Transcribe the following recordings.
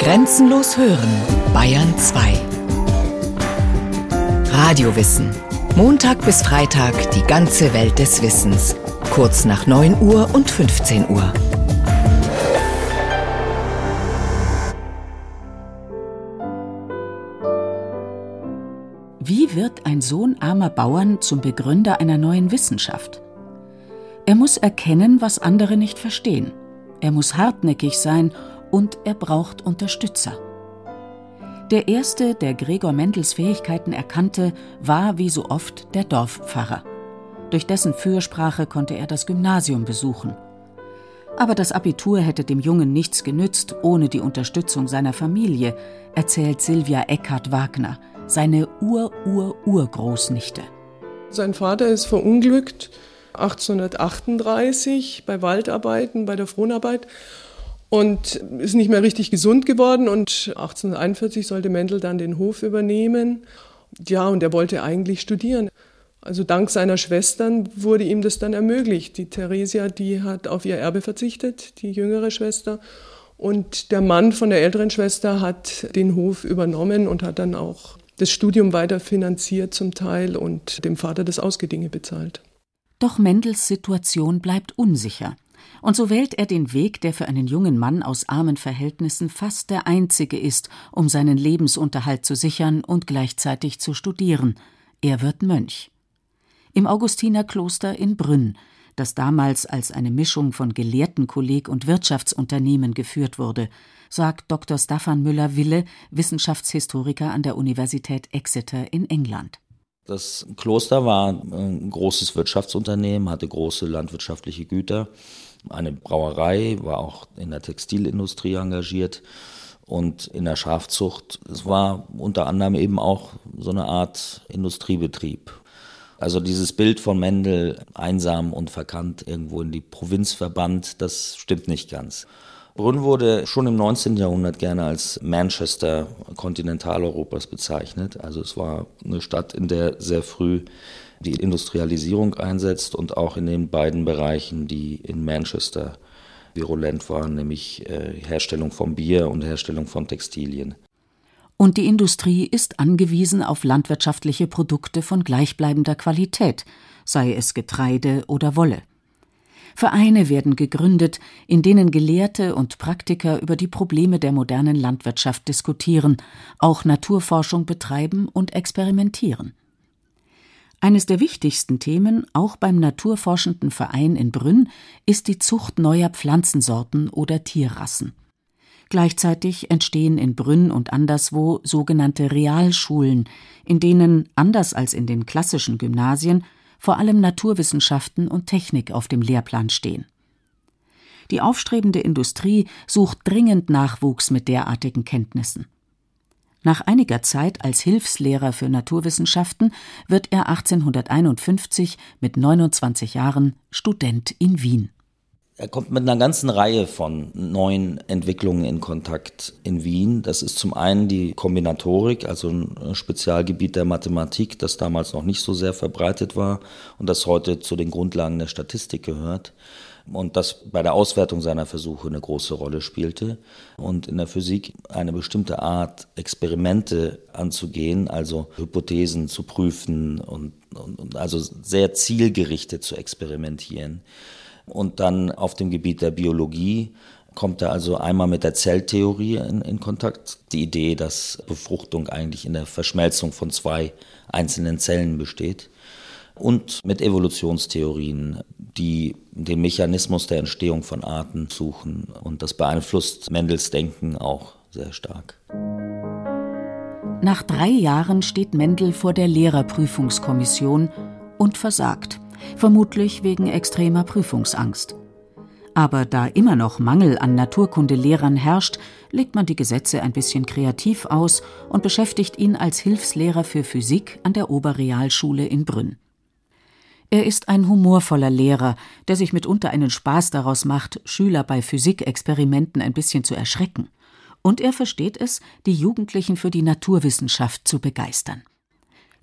Grenzenlos hören, Bayern 2. Radiowissen. Montag bis Freitag die ganze Welt des Wissens. Kurz nach 9 Uhr und 15 Uhr. Wie wird ein Sohn armer Bauern zum Begründer einer neuen Wissenschaft? Er muss erkennen, was andere nicht verstehen. Er muss hartnäckig sein und er braucht Unterstützer. Der erste, der Gregor Mendels Fähigkeiten erkannte, war wie so oft der Dorfpfarrer. Durch dessen Fürsprache konnte er das Gymnasium besuchen. Aber das Abitur hätte dem Jungen nichts genützt ohne die Unterstützung seiner Familie, erzählt Silvia Eckhard Wagner, seine Ur-Ur-Urgroßnichte. Sein Vater ist verunglückt 1838 bei Waldarbeiten, bei der Fronarbeit und ist nicht mehr richtig gesund geworden und 1841 sollte Mendel dann den Hof übernehmen. Ja, und er wollte eigentlich studieren. Also dank seiner Schwestern wurde ihm das dann ermöglicht. Die Theresia, die hat auf ihr Erbe verzichtet, die jüngere Schwester. Und der Mann von der älteren Schwester hat den Hof übernommen und hat dann auch das Studium weiter finanziert zum Teil und dem Vater das Ausgedinge bezahlt. Doch Mendels Situation bleibt unsicher. Und so wählt er den Weg, der für einen jungen Mann aus armen Verhältnissen fast der einzige ist, um seinen Lebensunterhalt zu sichern und gleichzeitig zu studieren. Er wird Mönch. Im Augustinerkloster in Brünn, das damals als eine Mischung von Gelehrtenkolleg und Wirtschaftsunternehmen geführt wurde, sagt Dr. Staffan Müller-Wille, Wissenschaftshistoriker an der Universität Exeter in England. Das Kloster war ein großes Wirtschaftsunternehmen, hatte große landwirtschaftliche Güter, eine Brauerei, war auch in der Textilindustrie engagiert und in der Schafzucht. Es war unter anderem eben auch so eine Art Industriebetrieb. Also dieses Bild von Mendel, einsam und verkannt, irgendwo in die Provinz verbannt, das stimmt nicht ganz. Brünn wurde schon im 19. Jahrhundert gerne als Manchester Kontinentaleuropas bezeichnet. Also es war eine Stadt, in der sehr früh die Industrialisierung einsetzt und auch in den beiden Bereichen, die in Manchester virulent waren, nämlich äh, Herstellung von Bier und Herstellung von Textilien. Und die Industrie ist angewiesen auf landwirtschaftliche Produkte von gleichbleibender Qualität, sei es Getreide oder Wolle. Vereine werden gegründet, in denen Gelehrte und Praktiker über die Probleme der modernen Landwirtschaft diskutieren, auch Naturforschung betreiben und experimentieren. Eines der wichtigsten Themen, auch beim Naturforschenden Verein in Brünn, ist die Zucht neuer Pflanzensorten oder Tierrassen. Gleichzeitig entstehen in Brünn und anderswo sogenannte Realschulen, in denen, anders als in den klassischen Gymnasien, vor allem Naturwissenschaften und Technik auf dem Lehrplan stehen. Die aufstrebende Industrie sucht dringend Nachwuchs mit derartigen Kenntnissen. Nach einiger Zeit als Hilfslehrer für Naturwissenschaften wird er 1851 mit 29 Jahren Student in Wien. Er kommt mit einer ganzen Reihe von neuen Entwicklungen in Kontakt in Wien. Das ist zum einen die Kombinatorik, also ein Spezialgebiet der Mathematik, das damals noch nicht so sehr verbreitet war und das heute zu den Grundlagen der Statistik gehört und das bei der Auswertung seiner Versuche eine große Rolle spielte und in der Physik eine bestimmte Art Experimente anzugehen, also Hypothesen zu prüfen und, und, und also sehr zielgerichtet zu experimentieren. Und dann auf dem Gebiet der Biologie kommt er also einmal mit der Zelltheorie in, in, Kontakt. Die Idee, dass Befruchtung eigentlich in der Verschmelzung von zwei einzelnen Zellen besteht. Und mit Evolutionstheorien, die den Mechanismus der Entstehung von Arten suchen. Und das beeinflusst Mendels Denken auch sehr stark. Nach drei Jahren steht Mendel vor der Lehrerprüfungskommission und versagt vermutlich wegen extremer Prüfungsangst. Aber da immer noch Mangel an Naturkundelehrern herrscht, legt man die Gesetze ein bisschen kreativ aus und beschäftigt ihn als Hilfslehrer für Physik an der Oberrealschule in Brünn. Er ist ein humorvoller Lehrer, der sich mitunter einen Spaß daraus macht, Schüler bei Physikexperimenten ein bisschen zu erschrecken. Und er versteht es, die Jugendlichen für die Naturwissenschaft zu begeistern.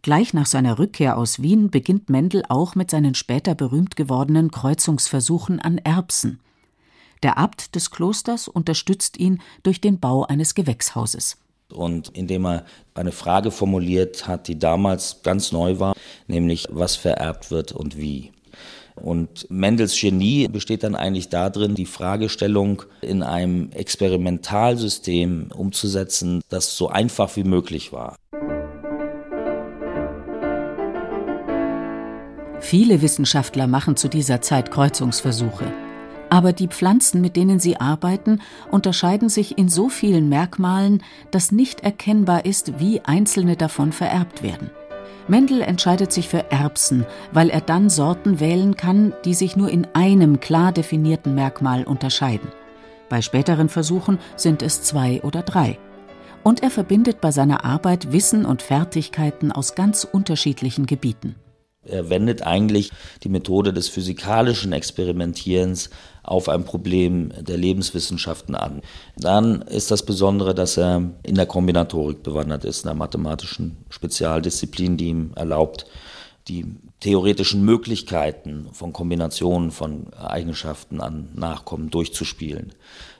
Gleich nach seiner Rückkehr aus Wien beginnt Mendel auch mit seinen später berühmt gewordenen Kreuzungsversuchen an Erbsen. Der Abt des Klosters unterstützt ihn durch den Bau eines Gewächshauses. Und indem er eine Frage formuliert hat, die damals ganz neu war, nämlich was vererbt wird und wie. Und Mendels Genie besteht dann eigentlich darin, die Fragestellung in einem Experimentalsystem umzusetzen, das so einfach wie möglich war. Viele Wissenschaftler machen zu dieser Zeit Kreuzungsversuche. Aber die Pflanzen, mit denen sie arbeiten, unterscheiden sich in so vielen Merkmalen, dass nicht erkennbar ist, wie einzelne davon vererbt werden. Mendel entscheidet sich für Erbsen, weil er dann Sorten wählen kann, die sich nur in einem klar definierten Merkmal unterscheiden. Bei späteren Versuchen sind es zwei oder drei. Und er verbindet bei seiner Arbeit Wissen und Fertigkeiten aus ganz unterschiedlichen Gebieten. Er wendet eigentlich die Methode des physikalischen Experimentierens auf ein Problem der Lebenswissenschaften an. Dann ist das Besondere, dass er in der Kombinatorik bewandert ist, einer mathematischen Spezialdisziplin, die ihm erlaubt, die theoretischen Möglichkeiten von Kombinationen von Eigenschaften an Nachkommen durchzuspielen.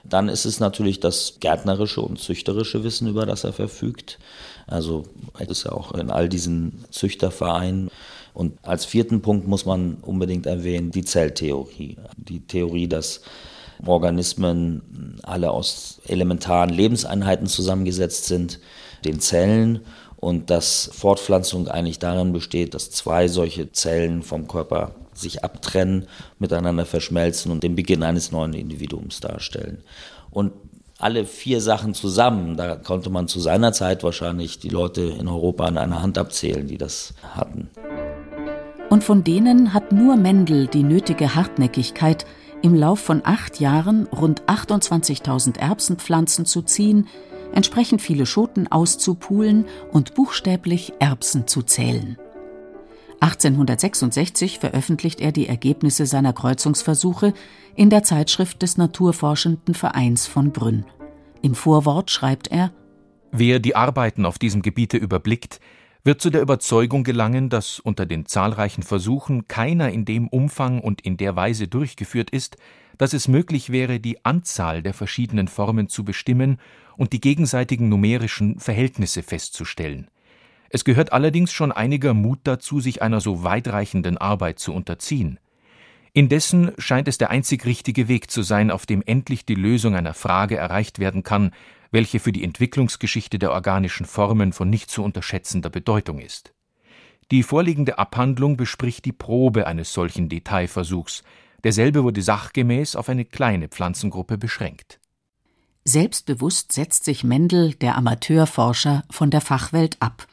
Dann ist es natürlich das gärtnerische und züchterische Wissen, über das er verfügt. Also ist ja auch in all diesen Züchtervereinen und als vierten Punkt muss man unbedingt erwähnen die Zelltheorie. Die Theorie, dass Organismen alle aus elementaren Lebenseinheiten zusammengesetzt sind, den Zellen, und dass Fortpflanzung eigentlich darin besteht, dass zwei solche Zellen vom Körper sich abtrennen, miteinander verschmelzen und den Beginn eines neuen Individuums darstellen. Und alle vier Sachen zusammen, da konnte man zu seiner Zeit wahrscheinlich die Leute in Europa an einer Hand abzählen, die das hatten und von denen hat nur Mendel die nötige Hartnäckigkeit, im Lauf von acht Jahren rund 28.000 Erbsenpflanzen zu ziehen, entsprechend viele Schoten auszupulen und buchstäblich Erbsen zu zählen. 1866 veröffentlicht er die Ergebnisse seiner Kreuzungsversuche in der Zeitschrift des Naturforschenden Vereins von Brünn. Im Vorwort schreibt er Wer die Arbeiten auf diesem Gebiete überblickt, wird zu der Überzeugung gelangen, dass unter den zahlreichen Versuchen keiner in dem Umfang und in der Weise durchgeführt ist, dass es möglich wäre, die Anzahl der verschiedenen Formen zu bestimmen und die gegenseitigen numerischen Verhältnisse festzustellen. Es gehört allerdings schon einiger Mut dazu, sich einer so weitreichenden Arbeit zu unterziehen. Indessen scheint es der einzig richtige Weg zu sein, auf dem endlich die Lösung einer Frage erreicht werden kann, welche für die Entwicklungsgeschichte der organischen Formen von nicht zu unterschätzender Bedeutung ist. Die vorliegende Abhandlung bespricht die Probe eines solchen Detailversuchs, derselbe wurde sachgemäß auf eine kleine Pflanzengruppe beschränkt. Selbstbewusst setzt sich Mendel, der Amateurforscher, von der Fachwelt ab.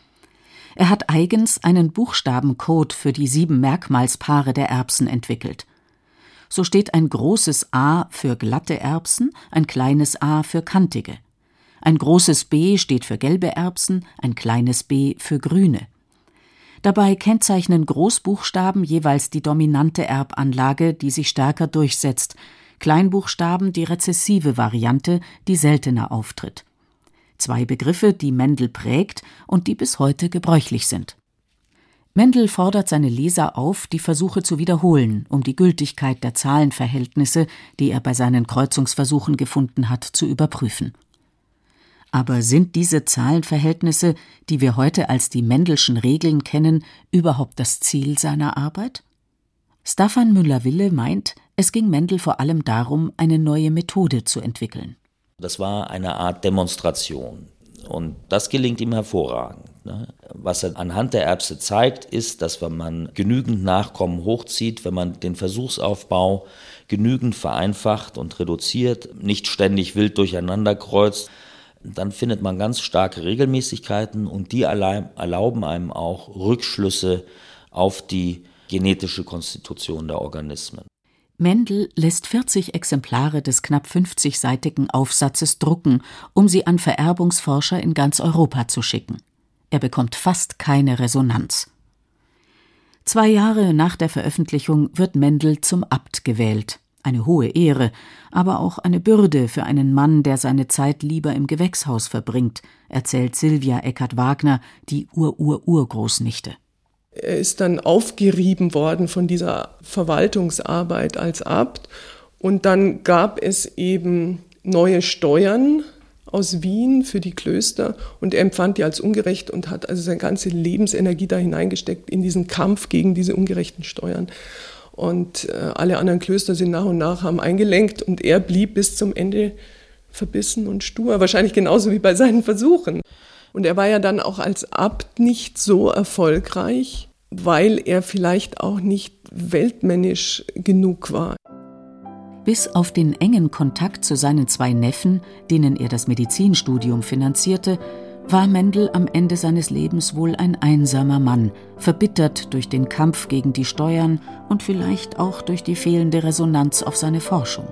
Er hat eigens einen Buchstabencode für die sieben Merkmalspaare der Erbsen entwickelt. So steht ein großes A für glatte Erbsen, ein kleines a für kantige. Ein großes B steht für gelbe Erbsen, ein kleines b für grüne. Dabei kennzeichnen Großbuchstaben jeweils die dominante Erbanlage, die sich stärker durchsetzt, Kleinbuchstaben die rezessive Variante, die seltener auftritt. Zwei Begriffe, die Mendel prägt und die bis heute gebräuchlich sind. Mendel fordert seine Leser auf, die Versuche zu wiederholen, um die Gültigkeit der Zahlenverhältnisse, die er bei seinen Kreuzungsversuchen gefunden hat, zu überprüfen. Aber sind diese Zahlenverhältnisse, die wir heute als die Mendelschen Regeln kennen, überhaupt das Ziel seiner Arbeit? Staffan Müller-Wille meint, es ging Mendel vor allem darum, eine neue Methode zu entwickeln. Das war eine Art Demonstration. Und das gelingt ihm hervorragend. Ne? Was er anhand der Erbse zeigt, ist, dass wenn man genügend Nachkommen hochzieht, wenn man den Versuchsaufbau genügend vereinfacht und reduziert, nicht ständig wild durcheinander kreuzt, dann findet man ganz starke Regelmäßigkeiten und die erlauben einem auch Rückschlüsse auf die genetische Konstitution der Organismen. Mendel lässt 40 Exemplare des knapp 50-seitigen Aufsatzes drucken, um sie an Vererbungsforscher in ganz Europa zu schicken. Er bekommt fast keine Resonanz. Zwei Jahre nach der Veröffentlichung wird Mendel zum Abt gewählt eine hohe Ehre, aber auch eine Bürde für einen Mann, der seine Zeit lieber im Gewächshaus verbringt, erzählt Silvia Eckert-Wagner, die Ur-Ur-Urgroßnichte. Er ist dann aufgerieben worden von dieser Verwaltungsarbeit als Abt Und dann gab es eben neue Steuern aus Wien für die Klöster und er empfand die als ungerecht und hat also seine ganze Lebensenergie da hineingesteckt in diesen Kampf gegen diese ungerechten Steuern. Und äh, alle anderen Klöster sind nach und nach haben eingelenkt und er blieb bis zum Ende verbissen und stur, wahrscheinlich genauso wie bei seinen Versuchen. Und er war ja dann auch als Abt nicht so erfolgreich, weil er vielleicht auch nicht weltmännisch genug war. Bis auf den engen Kontakt zu seinen zwei Neffen, denen er das Medizinstudium finanzierte, war Mendel am Ende seines Lebens wohl ein einsamer Mann, verbittert durch den Kampf gegen die Steuern und vielleicht auch durch die fehlende Resonanz auf seine Forschung.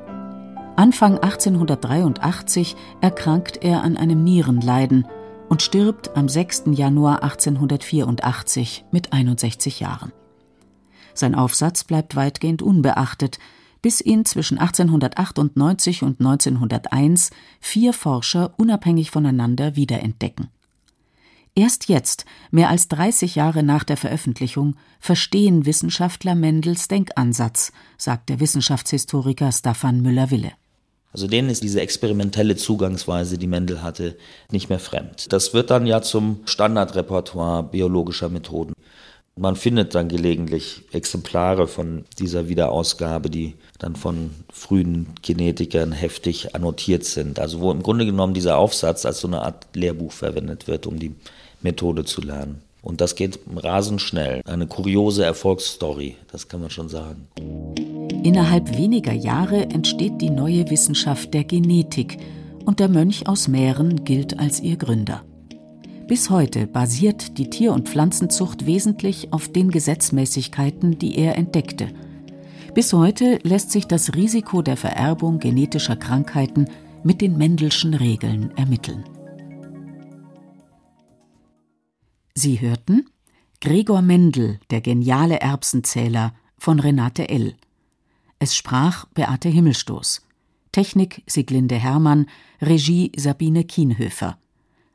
Anfang 1883 erkrankt er an einem Nierenleiden und stirbt am 6. Januar 1884 mit 61 Jahren. Sein Aufsatz bleibt weitgehend unbeachtet, bis ihn zwischen 1898 und 1901 vier Forscher unabhängig voneinander wiederentdecken. Erst jetzt, mehr als 30 Jahre nach der Veröffentlichung, verstehen Wissenschaftler Mendels Denkansatz, sagt der Wissenschaftshistoriker Staffan Müller-Wille. Also denen ist diese experimentelle Zugangsweise, die Mendel hatte, nicht mehr fremd. Das wird dann ja zum Standardrepertoire biologischer Methoden. Man findet dann gelegentlich Exemplare von dieser Wiederausgabe, die dann von frühen Genetikern heftig annotiert sind. Also wo im Grunde genommen dieser Aufsatz als so eine Art Lehrbuch verwendet wird, um die Methode zu lernen. Und das geht rasend schnell. Eine kuriose Erfolgsstory, das kann man schon sagen. Innerhalb weniger Jahre entsteht die neue Wissenschaft der Genetik und der Mönch aus Mähren gilt als ihr Gründer. Bis heute basiert die Tier- und Pflanzenzucht wesentlich auf den Gesetzmäßigkeiten, die er entdeckte. Bis heute lässt sich das Risiko der Vererbung genetischer Krankheiten mit den Mendelschen Regeln ermitteln. Sie hörten Gregor Mendel, der geniale Erbsenzähler von Renate L. Es sprach Beate Himmelstoß. Technik Siglinde Hermann, Regie Sabine Kienhöfer.